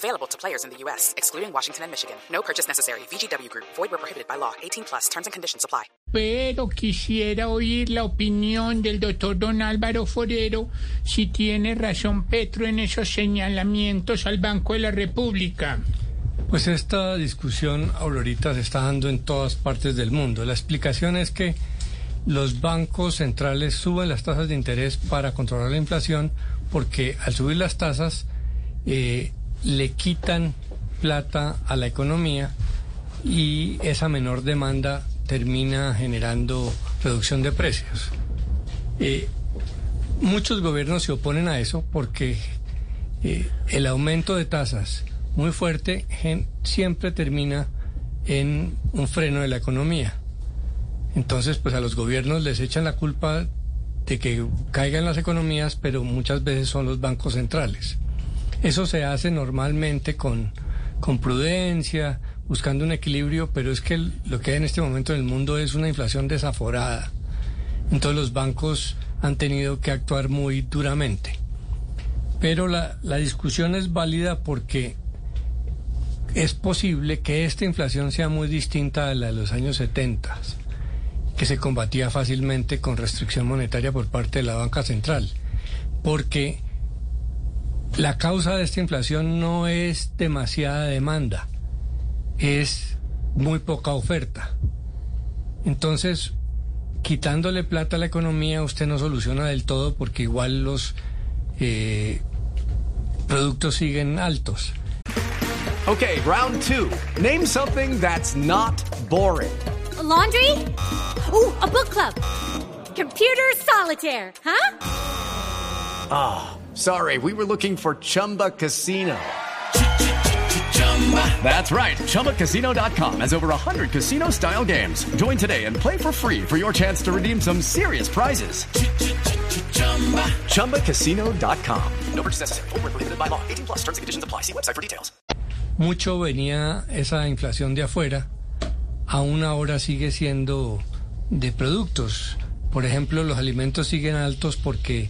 Available to players in the U.S., excluding Washington and Michigan. No purchase necessary. VGW Group. Void where prohibited by law. 18 plus. Terms and conditions apply. Pero quisiera oír la opinión del doctor Don Álvaro Forero si tiene razón Petro en esos señalamientos al Banco de la República. Pues esta discusión, Aurorita, se está dando en todas partes del mundo. La explicación es que los bancos centrales suben las tasas de interés para controlar la inflación porque al subir las tasas eh, le quitan plata a la economía y esa menor demanda termina generando reducción de precios. Eh, muchos gobiernos se oponen a eso porque eh, el aumento de tasas muy fuerte siempre termina en un freno de la economía. Entonces, pues a los gobiernos les echan la culpa de que caigan las economías, pero muchas veces son los bancos centrales. Eso se hace normalmente con, con prudencia, buscando un equilibrio, pero es que lo que hay en este momento en el mundo es una inflación desaforada. Entonces los bancos han tenido que actuar muy duramente. Pero la, la discusión es válida porque es posible que esta inflación sea muy distinta a la de los años 70 que se combatía fácilmente con restricción monetaria por parte de la banca central, porque la causa de esta inflación no es demasiada demanda, es muy poca oferta. Entonces, quitándole plata a la economía, usted no soluciona del todo porque igual los eh, productos siguen altos. Okay, round two. Name something that's not boring. laundry? Ooh, a book club. Computer solitaire, huh? Ah, oh, sorry. We were looking for Chumba Casino. That's right. ChumbaCasino.com has over 100 casino style games. Join today and play for free for your chance to redeem some serious prizes. ChumbaCasino.com. No purchase necessary. Full prohibited by law. 18 plus terms and conditions apply. See website for details. Mucho venía esa inflación de afuera. Aún ahora sigue siendo de productos. Por ejemplo, los alimentos siguen altos porque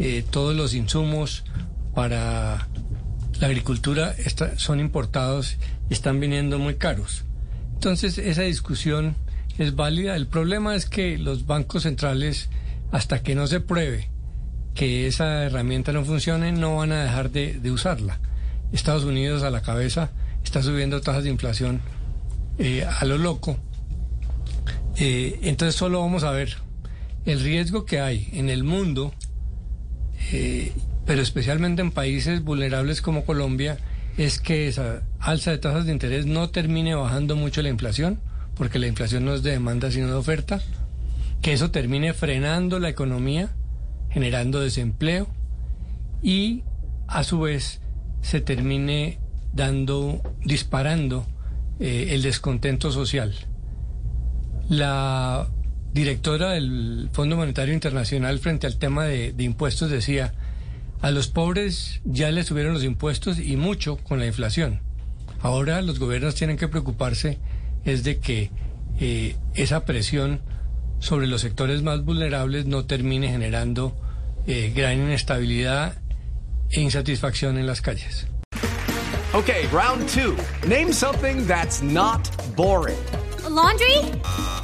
eh, todos los insumos para la agricultura son importados y están viniendo muy caros. Entonces, esa discusión es válida. El problema es que los bancos centrales, hasta que no se pruebe que esa herramienta no funcione, no van a dejar de, de usarla. Estados Unidos a la cabeza está subiendo tasas de inflación eh, a lo loco eh, entonces solo vamos a ver el riesgo que hay en el mundo, eh, pero especialmente en países vulnerables como Colombia, es que esa alza de tasas de interés no termine bajando mucho la inflación, porque la inflación no es de demanda sino de oferta, que eso termine frenando la economía, generando desempleo y a su vez se termine dando, disparando eh, el descontento social. La directora del Fondo Monetario Internacional frente al tema de, impuestos decía, a los pobres ya les subieron los impuestos y mucho con la inflación. Ahora los gobiernos tienen que preocuparse es de que eh, esa presión sobre los sectores más vulnerables no termine generando eh, gran inestabilidad e insatisfacción en las calles. Okay, round two. Name something that's not boring. laundry?